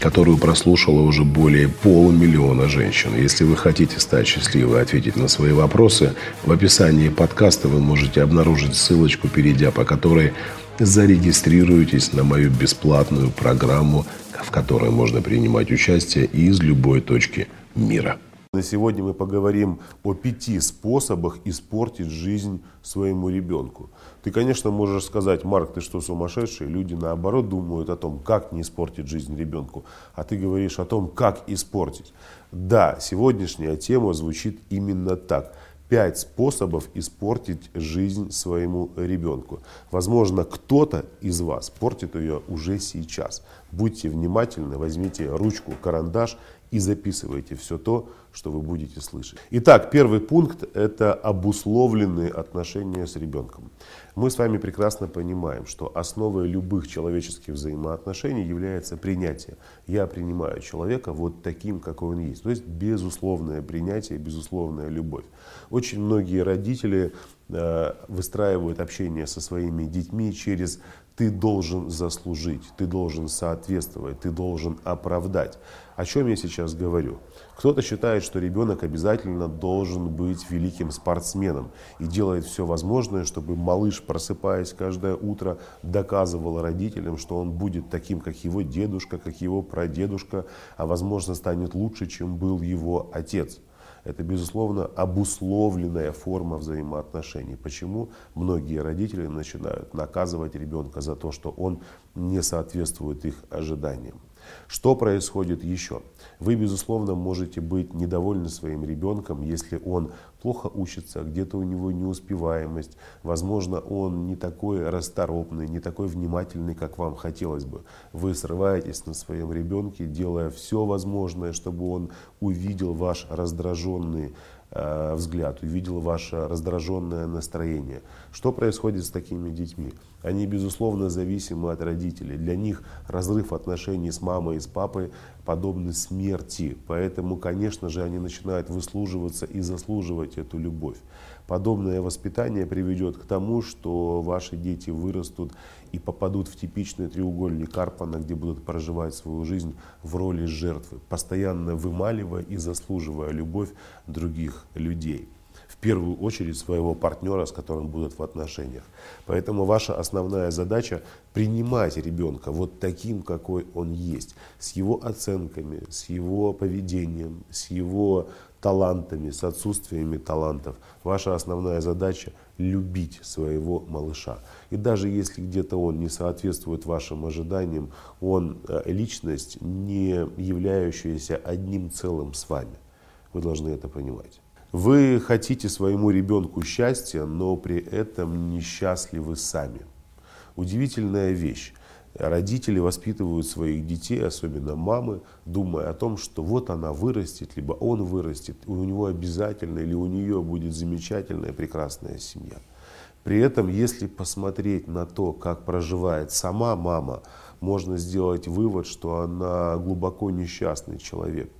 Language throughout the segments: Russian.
которую прослушало уже более полумиллиона женщин. Если вы хотите стать счастливой и ответить на свои вопросы, в описании подкаста вы можете обнаружить ссылочку, перейдя по которой зарегистрируйтесь на мою бесплатную программу, в которой можно принимать участие из любой точки мира. На сегодня мы поговорим о пяти способах испортить жизнь своему ребенку. Ты, конечно, можешь сказать, Марк, ты что, сумасшедший? Люди, наоборот, думают о том, как не испортить жизнь ребенку. А ты говоришь о том, как испортить. Да, сегодняшняя тема звучит именно так. Пять способов испортить жизнь своему ребенку. Возможно, кто-то из вас портит ее уже сейчас. Будьте внимательны, возьмите ручку, карандаш и записывайте все то, что вы будете слышать. Итак, первый пункт – это обусловленные отношения с ребенком. Мы с вами прекрасно понимаем, что основой любых человеческих взаимоотношений является принятие. Я принимаю человека вот таким, какой он есть. То есть безусловное принятие, безусловная любовь. Очень многие родители э, выстраивают общение со своими детьми через ты должен заслужить, ты должен соответствовать, ты должен оправдать. О чем я сейчас говорю? Кто-то считает, что ребенок обязательно должен быть великим спортсменом и делает все возможное, чтобы малыш, просыпаясь каждое утро, доказывал родителям, что он будет таким, как его дедушка, как его прадедушка, а возможно станет лучше, чем был его отец. Это, безусловно, обусловленная форма взаимоотношений. Почему многие родители начинают наказывать ребенка за то, что он не соответствует их ожиданиям? Что происходит еще? Вы, безусловно, можете быть недовольны своим ребенком, если он плохо учится, где-то у него неуспеваемость, возможно, он не такой расторопный, не такой внимательный, как вам хотелось бы. Вы срываетесь на своем ребенке, делая все возможное, чтобы он увидел ваш раздраженный Э, взгляд, увидел ваше раздраженное настроение. Что происходит с такими детьми? Они, безусловно, зависимы от родителей. Для них разрыв отношений с мамой и с папой подобны смерти. Поэтому, конечно же, они начинают выслуживаться и заслуживать эту любовь. Подобное воспитание приведет к тому, что ваши дети вырастут и попадут в типичный треугольник Карпана, где будут проживать свою жизнь в роли жертвы, постоянно вымаливая и заслуживая любовь других людей. Первую очередь своего партнера, с которым будут в отношениях. Поэтому ваша основная задача принимать ребенка вот таким, какой он есть, с его оценками, с его поведением, с его талантами, с отсутствиями талантов. Ваша основная задача – любить своего малыша. И даже если где-то он не соответствует вашим ожиданиям, он э, личность, не являющаяся одним целым с вами. Вы должны это понимать. Вы хотите своему ребенку счастья, но при этом несчастливы сами. Удивительная вещь. Родители воспитывают своих детей, особенно мамы, думая о том, что вот она вырастет, либо он вырастет, у него обязательно или у нее будет замечательная, прекрасная семья. При этом, если посмотреть на то, как проживает сама мама, можно сделать вывод, что она глубоко несчастный человек.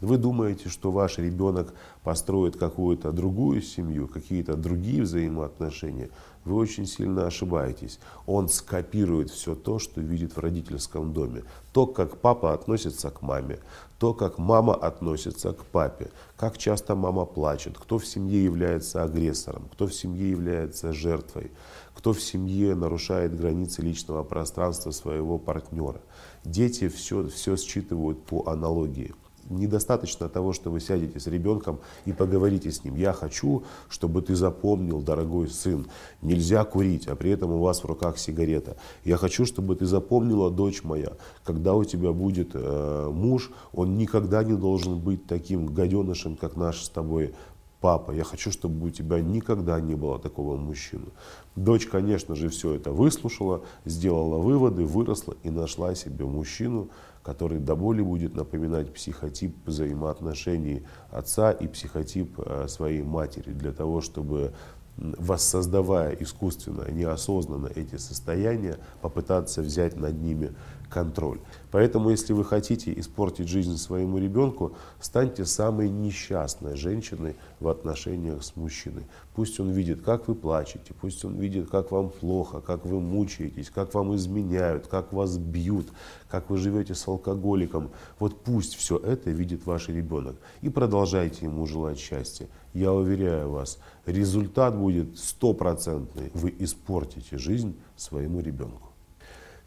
Вы думаете, что ваш ребенок построит какую-то другую семью, какие-то другие взаимоотношения, вы очень сильно ошибаетесь. Он скопирует все то, что видит в родительском доме. То, как папа относится к маме, то, как мама относится к папе, как часто мама плачет, кто в семье является агрессором, кто в семье является жертвой, кто в семье нарушает границы личного пространства своего партнера. Дети все, все считывают по аналогии недостаточно того, что вы сядете с ребенком и поговорите с ним. Я хочу, чтобы ты запомнил, дорогой сын, нельзя курить, а при этом у вас в руках сигарета. Я хочу, чтобы ты запомнила, дочь моя, когда у тебя будет э, муж, он никогда не должен быть таким гаденышем, как наш с тобой папа, я хочу, чтобы у тебя никогда не было такого мужчины. Дочь, конечно же, все это выслушала, сделала выводы, выросла и нашла себе мужчину, который до боли будет напоминать психотип взаимоотношений отца и психотип э, своей матери, для того, чтобы воссоздавая искусственно, неосознанно эти состояния, попытаться взять над ними контроль. Поэтому, если вы хотите испортить жизнь своему ребенку, станьте самой несчастной женщиной в отношениях с мужчиной. Пусть он видит, как вы плачете, пусть он видит, как вам плохо, как вы мучаетесь, как вам изменяют, как вас бьют, как вы живете с алкоголиком. Вот пусть все это видит ваш ребенок. И продолжайте ему желать счастья. Я уверяю вас, результат будет стопроцентный. Вы испортите жизнь своему ребенку.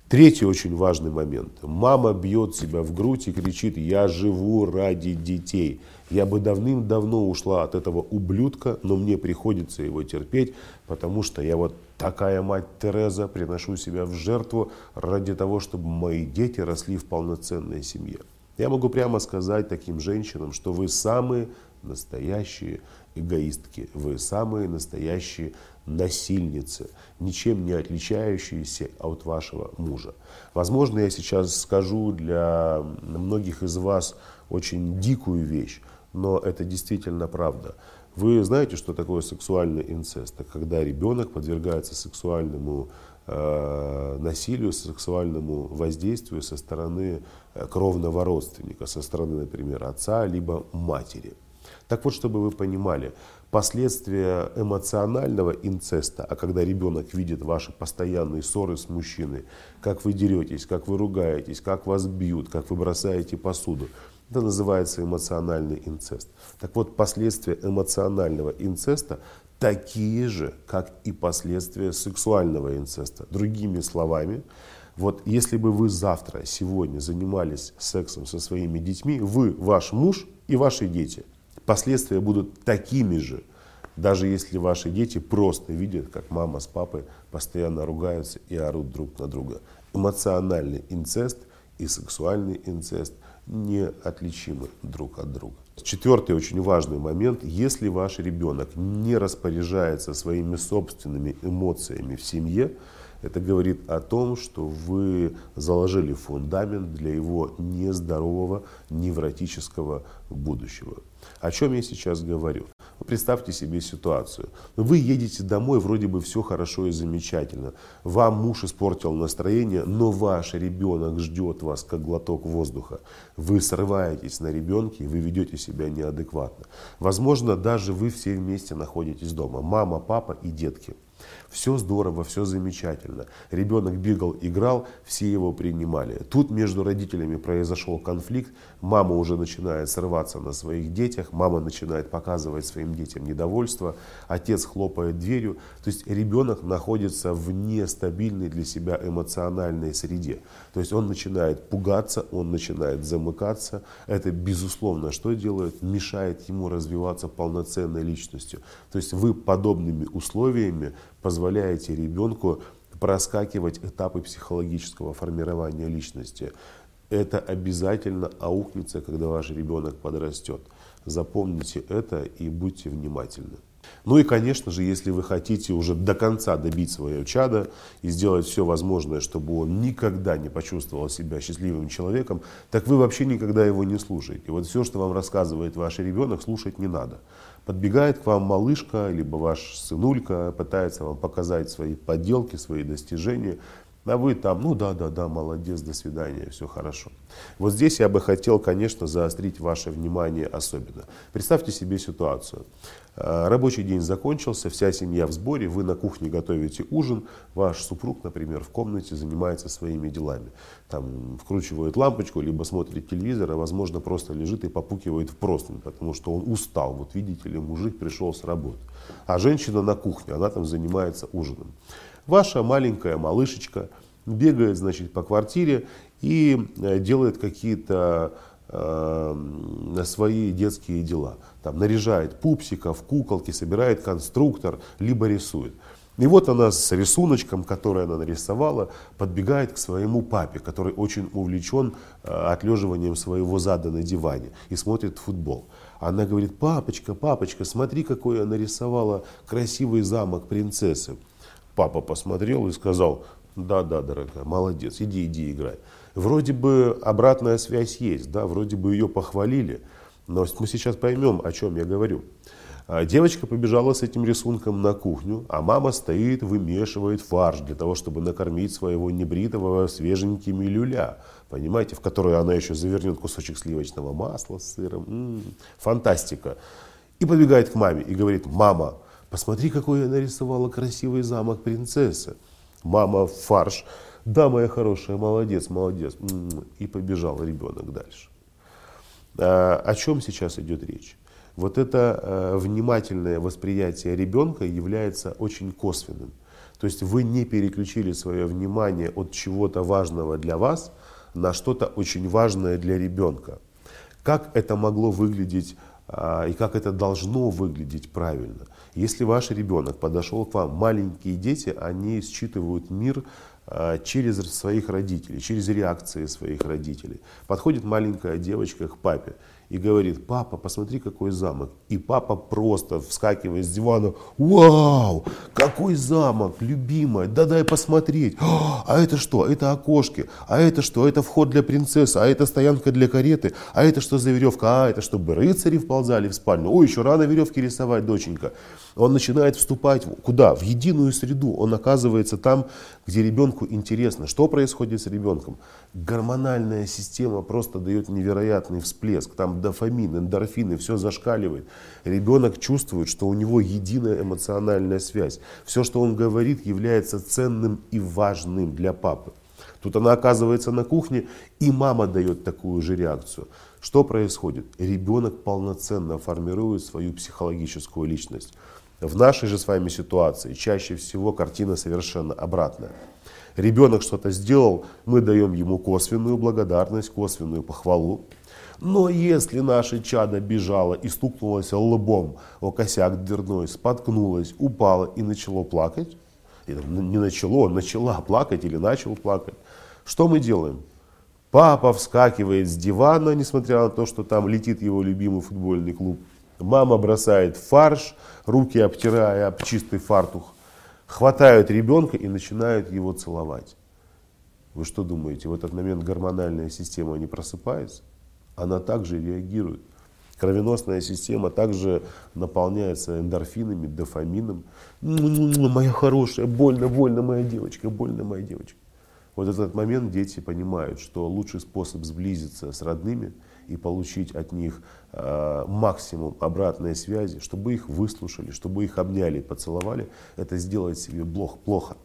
Третий очень важный момент. Мама бьет себя в грудь и кричит, я живу ради детей. Я бы давным-давно ушла от этого ублюдка, но мне приходится его терпеть, потому что я вот такая мать Тереза, приношу себя в жертву ради того, чтобы мои дети росли в полноценной семье. Я могу прямо сказать таким женщинам, что вы самые настоящие эгоистки, вы самые настоящие насильницы, ничем не отличающиеся от вашего мужа. Возможно, я сейчас скажу для многих из вас очень дикую вещь, но это действительно правда. Вы знаете, что такое сексуальный инцест? Это когда ребенок подвергается сексуальному э, насилию, сексуальному воздействию со стороны э, кровного родственника, со стороны, например, отца либо матери. Так вот, чтобы вы понимали, последствия эмоционального инцеста, а когда ребенок видит ваши постоянные ссоры с мужчиной, как вы деретесь, как вы ругаетесь, как вас бьют, как вы бросаете посуду, это называется эмоциональный инцест. Так вот, последствия эмоционального инцеста такие же, как и последствия сексуального инцеста. Другими словами, вот если бы вы завтра, сегодня занимались сексом со своими детьми, вы, ваш муж и ваши дети – последствия будут такими же, даже если ваши дети просто видят, как мама с папой постоянно ругаются и орут друг на друга. Эмоциональный инцест и сексуальный инцест неотличимы друг от друга. Четвертый очень важный момент. Если ваш ребенок не распоряжается своими собственными эмоциями в семье, это говорит о том, что вы заложили фундамент для его нездорового невротического будущего. О чем я сейчас говорю? Представьте себе ситуацию. Вы едете домой, вроде бы все хорошо и замечательно. Вам муж испортил настроение, но ваш ребенок ждет вас как глоток воздуха. Вы срываетесь на ребенке, и вы ведете себя неадекватно. Возможно, даже вы все вместе находитесь дома. Мама, папа и детки. Все здорово, все замечательно. Ребенок бегал, играл, все его принимали. Тут между родителями произошел конфликт, мама уже начинает срываться на своих детях, мама начинает показывать своим детям недовольство, отец хлопает дверью. То есть ребенок находится в нестабильной для себя эмоциональной среде. То есть он начинает пугаться, он начинает замыкаться. Это безусловно что делает? Мешает ему развиваться полноценной личностью. То есть вы подобными условиями позволяете ребенку проскакивать этапы психологического формирования личности. Это обязательно аукнется, когда ваш ребенок подрастет. Запомните это и будьте внимательны. Ну и, конечно же, если вы хотите уже до конца добить свое чадо и сделать все возможное, чтобы он никогда не почувствовал себя счастливым человеком, так вы вообще никогда его не слушаете. Вот все, что вам рассказывает ваш ребенок, слушать не надо. Подбегает к вам малышка, либо ваш сынулька, пытается вам показать свои подделки, свои достижения, а вы там, ну да, да, да, молодец, до свидания, все хорошо. Вот здесь я бы хотел, конечно, заострить ваше внимание особенно. Представьте себе ситуацию. Э, рабочий день закончился, вся семья в сборе, вы на кухне готовите ужин, ваш супруг, например, в комнате занимается своими делами. Там вкручивает лампочку, либо смотрит телевизор, а возможно просто лежит и попукивает в простынь, потому что он устал. Вот видите ли, мужик пришел с работы. А женщина на кухне, она там занимается ужином. Ваша маленькая малышечка бегает, значит, по квартире и э, делает какие-то э, свои детские дела. Там наряжает пупсиков, куколки, собирает конструктор, либо рисует. И вот она с рисуночком, который она нарисовала, подбегает к своему папе, который очень увлечен э, отлеживанием своего зада на диване и смотрит футбол. Она говорит, папочка, папочка, смотри, какой я нарисовала красивый замок принцессы. Папа посмотрел и сказал, да, да, дорогая, молодец, иди, иди, играй. Вроде бы обратная связь есть, да, вроде бы ее похвалили, но мы сейчас поймем, о чем я говорю. А девочка побежала с этим рисунком на кухню, а мама стоит, вымешивает фарш для того, чтобы накормить своего небритого свеженькими люля. Понимаете, в которую она еще завернет кусочек сливочного масла с сыром. М-м, фантастика. И побегает к маме и говорит, мама, посмотри, какой я нарисовала красивый замок принцессы. Мама фарш. Да, моя хорошая, молодец, молодец. М-м, и побежал ребенок дальше. А, о чем сейчас идет речь? Вот это э, внимательное восприятие ребенка является очень косвенным. То есть вы не переключили свое внимание от чего-то важного для вас на что-то очень важное для ребенка. Как это могло выглядеть а, и как это должно выглядеть правильно? Если ваш ребенок подошел к вам, маленькие дети, они считывают мир а, через своих родителей, через реакции своих родителей. Подходит маленькая девочка к папе и говорит, папа, посмотри, какой замок. И папа просто вскакивает с дивана, вау, какой замок, любимая, да дай посмотреть. А это что? Это окошки. А это что? Это вход для принцессы. А это стоянка для кареты. А это что за веревка? А это чтобы рыцари вползали в спальню. Ой, еще рано веревки рисовать, доченька. Он начинает вступать куда? В единую среду. Он оказывается там, где ребенку интересно. Что происходит с ребенком? Гормональная система просто дает невероятный всплеск. Там дофамин, эндорфины, все зашкаливает. Ребенок чувствует, что у него единая эмоциональная связь. Все, что он говорит, является ценным и важным для папы. Тут она оказывается на кухне, и мама дает такую же реакцию. Что происходит? Ребенок полноценно формирует свою психологическую личность. В нашей же с вами ситуации чаще всего картина совершенно обратная. Ребенок что-то сделал, мы даем ему косвенную благодарность, косвенную похвалу. Но если наше чадо бежало и стукнулось лбом о косяк дверной, споткнулось, упало и начало плакать, не начало, начала плакать или начал плакать, что мы делаем? Папа вскакивает с дивана, несмотря на то, что там летит его любимый футбольный клуб. Мама бросает фарш, руки обтирая об чистый фартух, хватают ребенка и начинают его целовать. Вы что думаете, в этот момент гормональная система не просыпается? Она также реагирует. Кровеносная система также наполняется эндорфинами, дофамином. Моя хорошая, больно, больно, моя девочка, больно, моя девочка. Вот этот момент дети понимают, что лучший способ сблизиться с родными и получить от них э, максимум обратной связи, чтобы их выслушали, чтобы их обняли, поцеловали, это сделать себе плохо.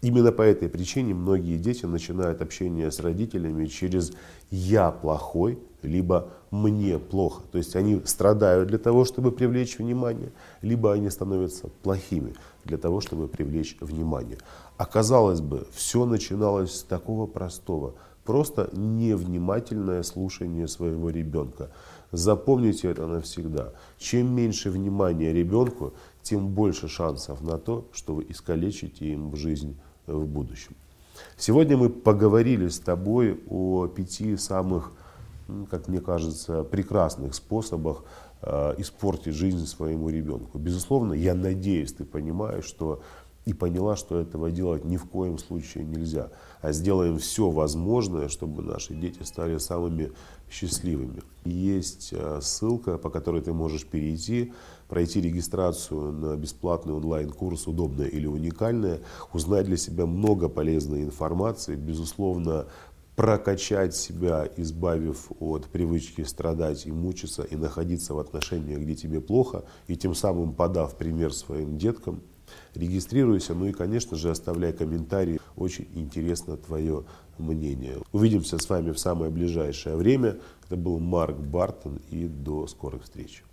Именно по этой причине многие дети начинают общение с родителями через «я плохой», либо «мне плохо». То есть они страдают для того, чтобы привлечь внимание, либо они становятся плохими для того, чтобы привлечь внимание. Оказалось бы, все начиналось с такого простого, просто невнимательное слушание своего ребенка. Запомните это навсегда. Чем меньше внимания ребенку, тем больше шансов на то, что вы искалечите им жизнь в будущем. Сегодня мы поговорили с тобой о пяти самых, как мне кажется, прекрасных способах э, испортить жизнь своему ребенку. Безусловно, я надеюсь, ты понимаешь, что и поняла, что этого делать ни в коем случае нельзя. А сделаем все возможное, чтобы наши дети стали самыми счастливыми. Есть э, ссылка, по которой ты можешь перейти, пройти регистрацию на бесплатный онлайн-курс «Удобное или уникальное», узнать для себя много полезной информации, безусловно, прокачать себя, избавив от привычки страдать и мучиться, и находиться в отношениях, где тебе плохо, и тем самым подав пример своим деткам – Регистрируйся, ну и, конечно же, оставляй комментарии. Очень интересно твое мнение. Увидимся с вами в самое ближайшее время. Это был Марк Бартон и до скорых встреч.